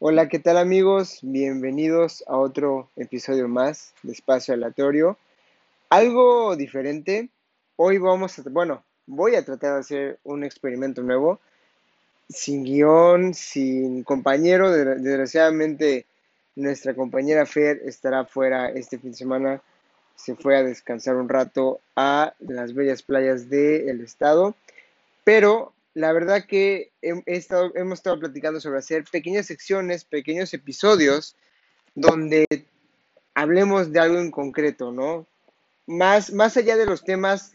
Hola, ¿qué tal amigos? Bienvenidos a otro episodio más de Espacio Aleatorio. Algo diferente. Hoy vamos a, bueno, voy a tratar de hacer un experimento nuevo. Sin guion, sin compañero. Desgraciadamente nuestra compañera Fer estará fuera este fin de semana. Se fue a descansar un rato a las bellas playas del estado. Pero la verdad que hemos estado platicando sobre hacer pequeñas secciones, pequeños episodios donde hablemos de algo en concreto, ¿no? Más, más allá de los temas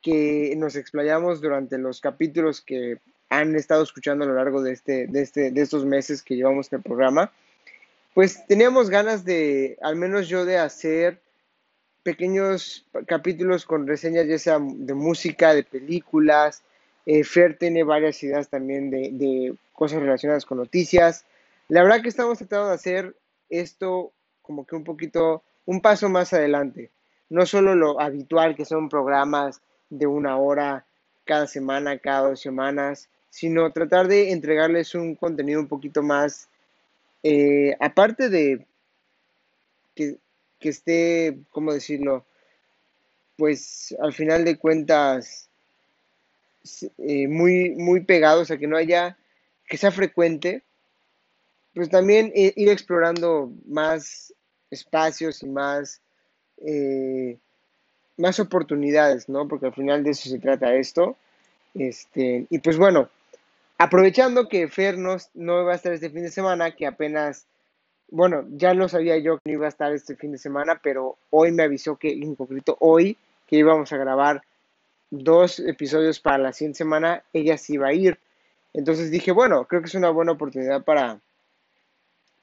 que nos explayamos durante los capítulos que han estado escuchando a lo largo de, este, de, este, de estos meses que llevamos este programa, pues teníamos ganas de, al menos yo, de hacer pequeños capítulos con reseñas ya sea de música, de películas, eh, Fer tiene varias ideas también de, cosas relacionadas con noticias. La verdad que estamos tratando de hacer esto como que un poquito, un paso más adelante. No solo lo habitual que son programas de una hora cada semana, cada dos semanas, sino tratar de entregarles un contenido un poquito más, eh, aparte de que, que esté, ¿cómo decirlo? Pues al final de cuentas eh, muy, muy pegados, a que no haya, que sea frecuente, pues también ir explorando más espacios y más, eh, más oportunidades, ¿no? Porque al final de eso se trata esto. Este, y pues bueno, aprovechando que Fer no, no va a estar este fin de semana, que apenas, bueno, ya lo sabía yo que no iba a estar este fin de semana, pero hoy me avisó que, en concreto hoy, que íbamos a grabar dos episodios para la siguiente semana, ella sí va a ir. Entonces dije, bueno, creo que es una buena oportunidad para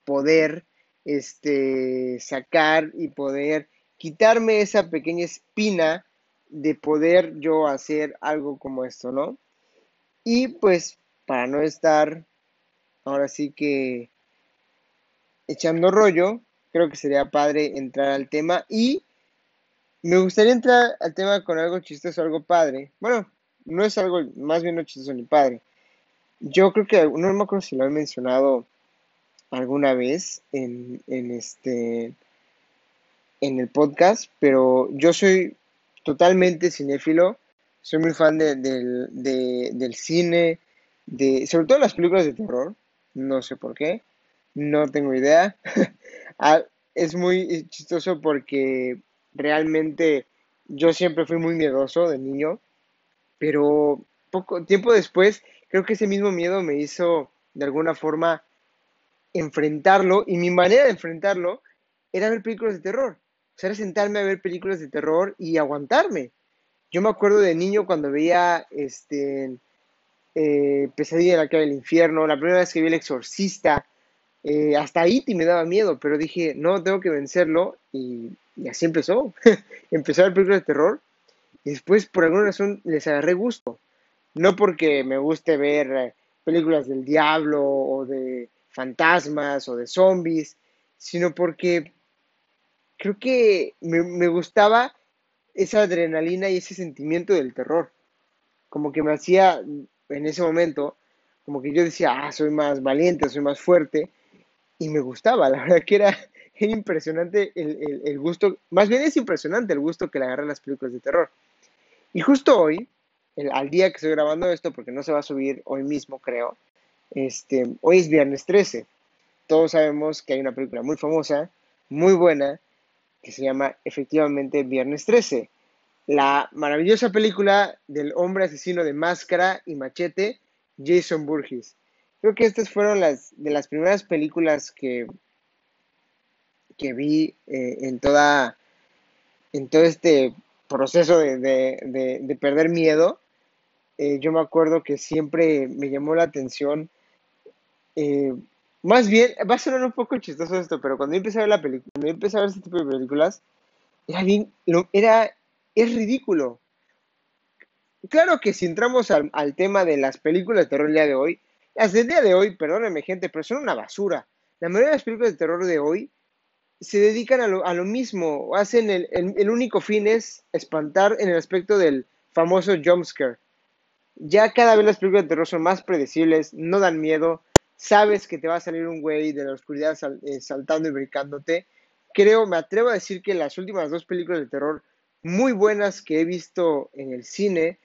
poder este, sacar y poder quitarme esa pequeña espina de poder yo hacer algo como esto, ¿no? Y pues para no estar ahora sí que echando rollo, creo que sería padre entrar al tema y me gustaría entrar al tema con algo chistoso, algo padre. Bueno, no es algo, más bien no chistoso ni padre. Yo creo que, no me acuerdo si lo he mencionado alguna vez en, este, en el podcast, pero yo soy totalmente cinéfilo, soy muy fan de, del cine, de, sobre todo las películas de terror, no sé por qué, no tengo idea. Ah, es muy chistoso porque realmente yo siempre fui muy miedoso de niño, pero poco tiempo después creo que ese mismo miedo me hizo de alguna forma enfrentarlo y mi manera de enfrentarlo era ver películas de terror. O sea, era sentarme a ver películas de terror y aguantarme. Yo me acuerdo de niño cuando veía este eh, Pesadilla en la calle del infierno, la primera vez que vi El Exorcista, eh, hasta ahí me daba miedo, pero dije, no, tengo que vencerlo y así empezó. empezó a ver películas de terror y después por alguna razón les agarré gusto. No porque me guste ver eh, películas del diablo o de fantasmas o de zombies, sino porque creo que me, me gustaba esa adrenalina y ese sentimiento del terror. Como que me hacía en ese momento, como que yo decía, ah, soy más valiente, soy más fuerte, y me gustaba, la verdad que era, es impresionante el, gusto, más bien es impresionante el gusto que le agarran las películas de terror. Y justo hoy, al día que estoy grabando esto, porque no se va a subir hoy mismo, creo, este, hoy es viernes 13. Todos sabemos que hay una película muy famosa, muy buena, que se llama efectivamente Viernes 13. La maravillosa película del hombre asesino de máscara y machete, Jason Burgess. Creo que estas fueron las de las primeras películas que que vi eh, en toda en todo este proceso de, perder miedo, eh, yo me acuerdo que siempre me llamó la atención. Eh, más bien, va a sonar un poco chistoso esto, pero cuando yo empecé a ver la película, cuando yo empecé a ver este tipo de películas, era bien, era, es ridículo. Claro que si entramos al, al tema de las películas de terror el día de hoy, las del día de hoy, perdónenme gente, pero son una basura. La mayoría de las películas de terror de hoy se dedican a lo, a lo mismo, hacen el, el, único fin es espantar en el aspecto del famoso jumpscare. Ya cada vez las películas de terror son más predecibles, no dan miedo, sabes que te va a salir un güey de la oscuridad eh, saltando y brincándote. Creo, me atrevo a decir que las últimas dos películas de terror muy buenas que he visto en el cine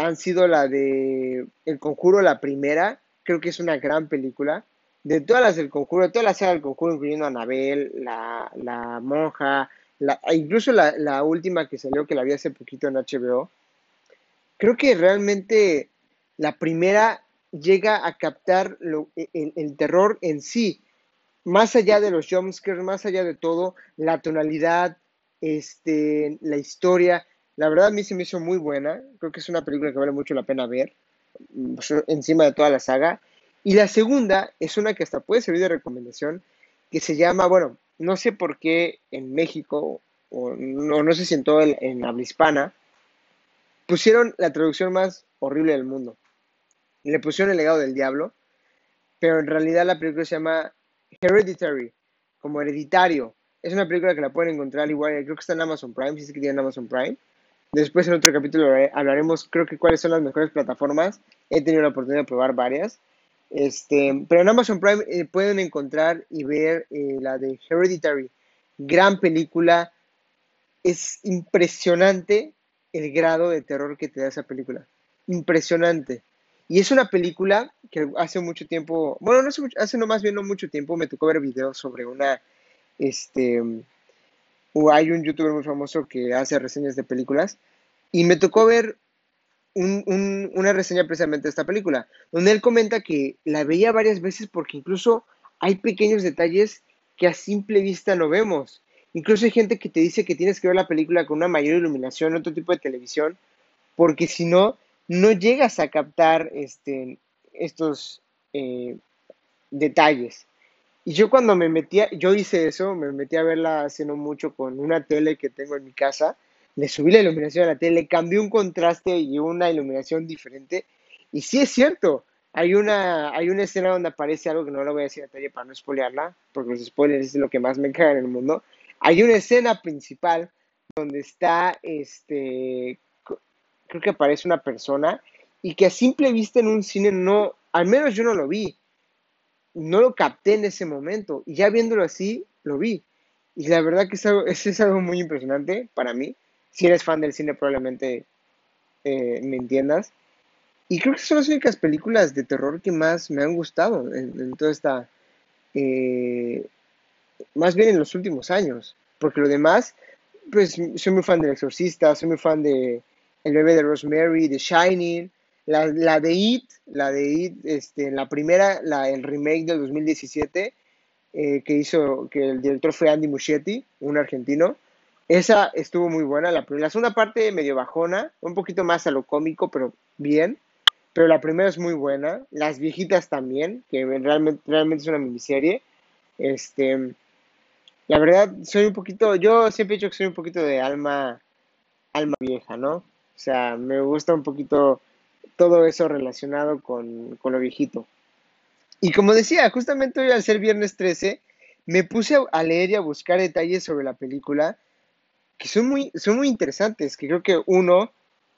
han sido la de El Conjuro, la primera, creo que es una gran película. De todas las del Conjuro, de toda la saga del Conjuro, incluyendo Anabel, la, la monja, la, incluso la, la, última que salió, que la vi hace poquito en HBO, creo que realmente la primera llega a captar e, el, terror en sí, más allá de los jumpscares, más allá de todo, la tonalidad, este, la historia, la verdad a mí se me hizo muy buena, creo que es una película que vale mucho la pena ver, mm, encima de toda la saga. Y la segunda es una que hasta puede servir de recomendación, que se llama, bueno, no sé por qué en México, o no, no sé si en todo el, en habla hispana, pusieron la traducción más horrible del mundo le pusieron el legado del diablo, pero en realidad la película se llama Hereditary, como hereditario. Es una película que la pueden encontrar igual, creo que está en Amazon Prime, si es que tienen Amazon Prime. Después en otro capítulo hablaremos, creo que cuáles son las mejores plataformas. He tenido la oportunidad de probar varias. Este, pero en Amazon Prime eh, pueden encontrar y ver eh, la de Hereditary. Gran película. Es impresionante el grado de terror que te da esa película. Impresionante. Y es una película que hace mucho tiempo, bueno, no hace, mucho, hace no más bien no mucho tiempo, me tocó ver videos sobre una, este, hay un youtuber muy famoso que hace reseñas de películas, y me tocó ver una reseña precisamente de esta película, donde él comenta que la veía varias veces porque incluso hay pequeños detalles que a simple vista no vemos. Incluso hay gente que te dice que tienes que ver la película con una mayor iluminación, otro tipo de televisión, porque si no, no llegas a captar este, estos eh, detalles. Y yo cuando me metía, yo hice eso, me metí a verla hace no mucho con una tele que tengo en mi casa, le subí la iluminación a la tele, cambié un contraste y una iluminación diferente. Y sí es cierto, hay una, hay una escena donde aparece algo que no lo voy a decir a detalle para no spoilearla, porque los spoilers es lo que más me caga en el mundo. Hay una escena principal donde está este creo que aparece una persona y que a simple vista en un cine no, al menos yo no lo vi, no lo capté en ese momento y ya viéndolo así, lo vi. Y la verdad que es algo, es, algo muy impresionante para mí. Si eres fan del cine probablemente eh, me entiendas. Y creo que son las únicas películas de terror que más me han gustado en, toda esta... Eh, más bien en los últimos años. Porque lo demás, pues soy muy fan del Exorcista, soy muy fan de el bebé de Rosemary, The Shining, la, la de It, la de It, este, la primera, la, el remake del 2017, eh, que hizo, que el director fue Andy Muschietti, un argentino. Esa estuvo muy buena, la, la segunda parte medio bajona, un poquito más a lo cómico, pero bien. Pero la primera es muy buena, las viejitas también, que realmente, realmente es una miniserie. Este, la verdad, soy un poquito, yo siempre he dicho que soy un poquito de alma, alma vieja, ¿no? O sea, me gusta un poquito todo eso relacionado con, lo viejito. Y como decía, justamente hoy al ser viernes 13, me puse a leer y a buscar detalles sobre la película que son muy, son muy interesantes, que creo que uno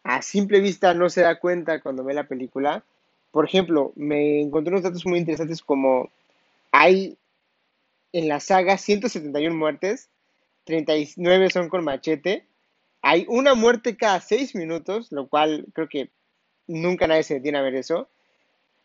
a simple vista no se da cuenta cuando ve la película. Por ejemplo, me encontré unos datos muy interesantes como hay en la saga 171 muertes, 39 son con machete, hay una muerte cada seis minutos, lo cual creo que nunca nadie se detiene a ver eso.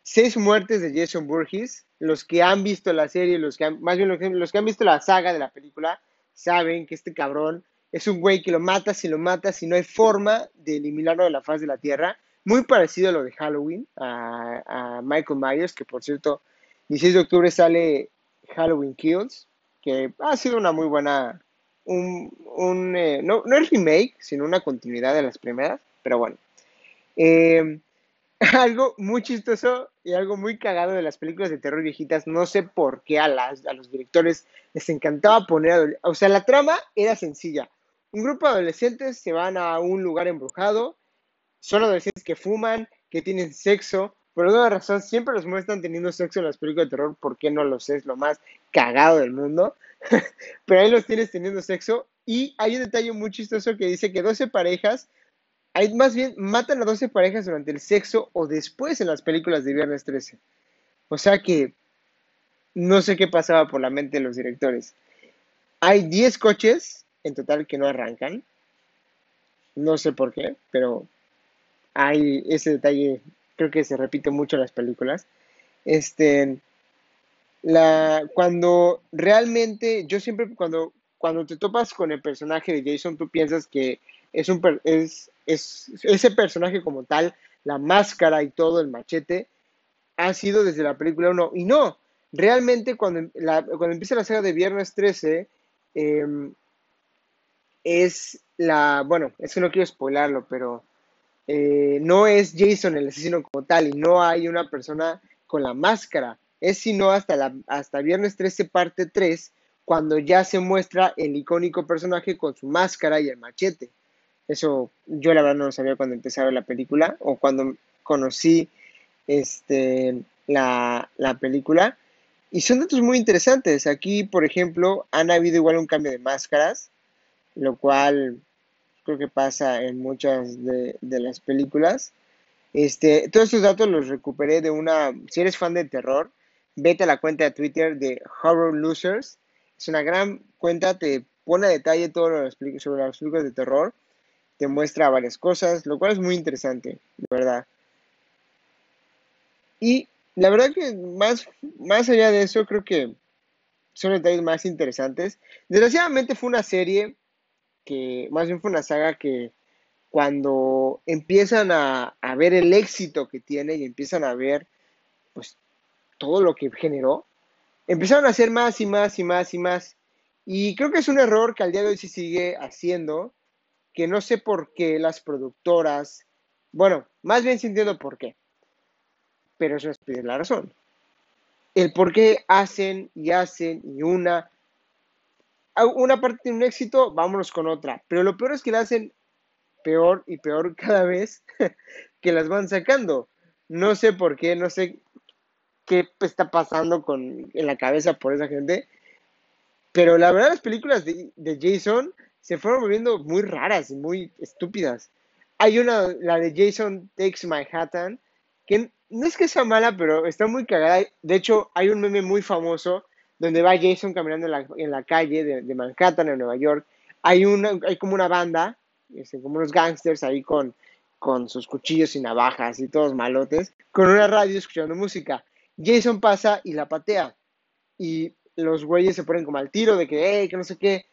Seis muertes de Jason Burgess. Los que han visto la serie, los que han, más bien los que, han visto la saga de la película, saben que este cabrón es un güey que lo mata si lo mata, si no hay forma de eliminarlo de la faz de la tierra. Muy parecido a lo de Halloween, a, a Michael Myers, que por cierto, 16 de octubre sale Halloween Kills, que ha sido una muy buena un, eh, no, no es remake, sino una continuidad de las primeras, pero bueno. Eh, algo muy chistoso y algo muy cagado de las películas de terror viejitas, no sé por qué a, las, a los directores les encantaba poner, o sea, la trama era sencilla. Un grupo de adolescentes se van a un lugar embrujado, son adolescentes que fuman, que tienen sexo, por alguna razón siempre los muestran teniendo sexo en las películas de terror, ¿por qué no lo sé? Es lo más cagado del mundo. Pero ahí los tienes teniendo sexo. Y hay un detalle muy chistoso que dice que 12 parejas, hay, más bien matan a 12 parejas durante el sexo o después en las películas de Viernes 13. O sea que no sé qué pasaba por la mente de los directores. Hay 10 coches en total que no arrancan. No sé por qué, pero hay ese detalle, creo que se repite mucho en las películas. Este, la, cuando realmente, yo siempre, cuando, cuando te topas con el personaje de Jason, tú piensas que es, un, es, es ese personaje como tal, la máscara y todo, el machete, ha sido desde la película 1. Y no, realmente cuando, cuando empieza la saga de Viernes 13, em, es la, bueno, es que no quiero spoilarlo, pero eh, no es Jason el asesino como tal y no hay una persona con la máscara. Es sino hasta, la, hasta Viernes 13, parte 3, cuando ya se muestra el icónico personaje con su máscara y el machete. Eso yo la verdad no lo sabía cuando empecé a ver la película o cuando conocí este, la, la película. Y son datos muy interesantes. Aquí, por ejemplo, han habido igual un cambio de máscaras, lo cual creo que pasa en muchas de, las películas. Este, todos estos datos los recuperé de una, si eres fan de terror, vete a la cuenta de Twitter de Horror Losers. Es una gran cuenta, te pone a detalle todo lo sobre las películas de terror, te muestra varias cosas, lo cual es muy interesante, de verdad. Y la verdad que más, más allá de eso, creo que son detalles más interesantes. Desgraciadamente fue una serie que más bien fue una saga que cuando empiezan a, ver el éxito que tiene y empiezan a ver pues todo lo que generó, empezaron a hacer más y más y más y más. Y creo que es un error que al día de hoy se sigue haciendo, que no sé por qué las productoras, bueno, más bien sí entiendo por qué, pero eso es la razón. El por qué hacen y hacen y una una parte tiene un éxito, vámonos con otra. Pero lo peor es que la hacen peor y peor cada vez que las van sacando. No sé por qué, no sé qué está pasando con, en la cabeza por esa gente. Pero la verdad las películas de, de Jason se fueron volviendo muy raras y muy estúpidas. Hay una, la de Jason Takes Manhattan, que no es que sea mala, pero está muy cagada. De hecho, hay un meme muy famoso donde va Jason caminando en la, calle de, Manhattan, en Nueva York. Hay, una, hay como una banda, este, como unos gangsters ahí con, con sus cuchillos y navajas y todos malotes, con una radio escuchando música. Jason pasa y la patea. Y los güeyes se ponen como al tiro de que, hey, que no sé qué,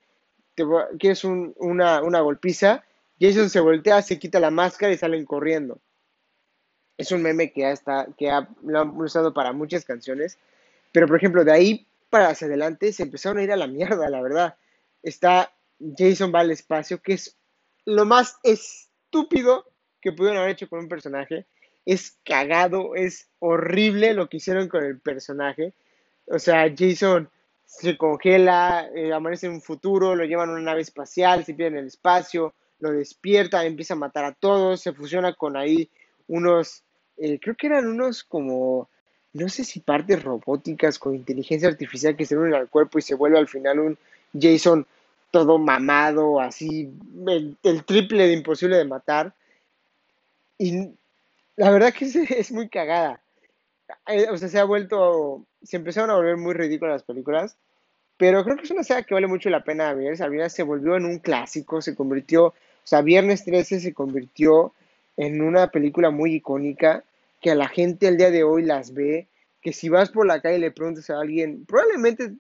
que es una, una golpiza. Jason se voltea, se quita la máscara y salen corriendo. Es un meme que, ya está, que ha, lo han usado para muchas canciones. Pero, por ejemplo, de ahí para hacia adelante se empezaron a ir a la mierda, la verdad. Está Jason va al espacio, que es lo más estúpido que pudieron haber hecho con un personaje. Es cagado, es horrible lo que hicieron con el personaje. O sea, Jason se congela, eh, amanece en un futuro, lo llevan a una nave espacial, se pierde en el espacio, lo despierta, empieza a matar a todos, se fusiona con ahí unos, eh, creo que eran unos como no sé si partes robóticas con inteligencia artificial que se unen al cuerpo y se vuelve al final un Jason todo mamado, así, el, triple de imposible de matar. Y la verdad que es, muy cagada. Eh, o sea, se ha vuelto, se empezaron a volver muy ridículas las películas, pero creo que es una saga que vale mucho la pena ver. Al se volvió en un clásico, se convirtió, o sea, Viernes 13 se convirtió en una película muy icónica que a la gente el día de hoy las ve, que si vas por la calle y le preguntas a alguien, probablemente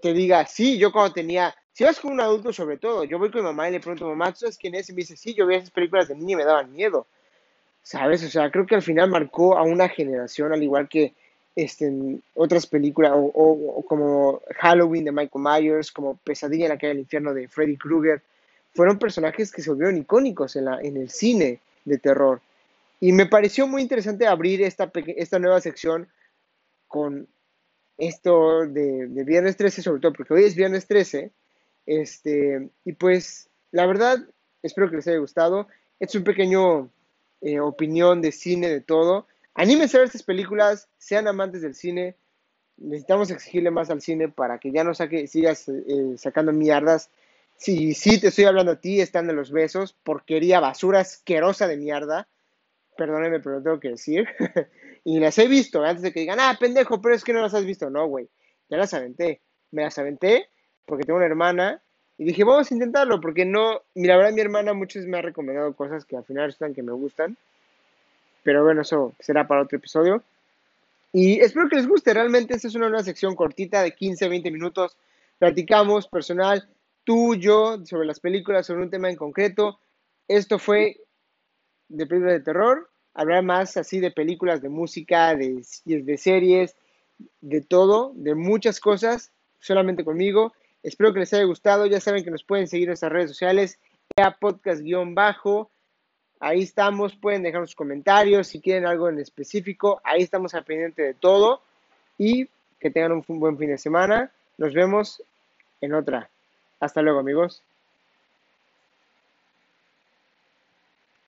te diga, sí, yo cuando tenía, si vas con un adulto sobre todo, yo voy con mi mamá y le pregunto, mamá, ¿tú sabes quién es? Y me dice, sí, yo veía esas películas de niña y me daban miedo. ¿Sabes? O sea, creo que al final marcó a una generación, al igual que este, otras películas, o, como Halloween de Michael Myers, como Pesadilla en la calle del infierno de Freddy Krueger, fueron personajes que se volvieron icónicos en, la, en el cine de terror. Y me pareció muy interesante abrir esta, esta nueva sección con esto de, Viernes 13, sobre todo porque hoy es Viernes 13. Este, y pues, la verdad, espero que les haya gustado. Es un pequeño eh, opinión de cine, de todo. Anímense a ver estas películas, sean amantes del cine. Necesitamos exigirle más al cine para que ya no saque, sigas eh, sacando mierdas. Si sí, te estoy hablando a ti, están de los besos, porquería, basura asquerosa de mierda perdónenme, pero lo tengo que decir. Y las he visto antes de que digan, ah, pendejo, pero es que no las has visto. No, güey, ya las aventé. Me las aventé porque tengo una hermana y dije, vamos a intentarlo porque no, la verdad mi hermana muchas me ha recomendado cosas que al final están que me gustan. Pero bueno, eso será para otro episodio. Y espero que les guste. Realmente esta es una nueva sección cortita de 15, 20 minutos. Platicamos personal, tú, yo, sobre las películas, sobre un tema en concreto. Esto fue de películas de terror. Hablar más así de películas, de música, de, de series, de todo, de muchas cosas, solamente conmigo. Espero que les haya gustado. Ya saben que nos pueden seguir en nuestras redes sociales, podcast-bajo. Ahí estamos, pueden dejar sus comentarios si quieren algo en específico. Ahí estamos al pendiente de todo. Y que tengan un buen fin de semana. Nos vemos en otra. Hasta luego, amigos.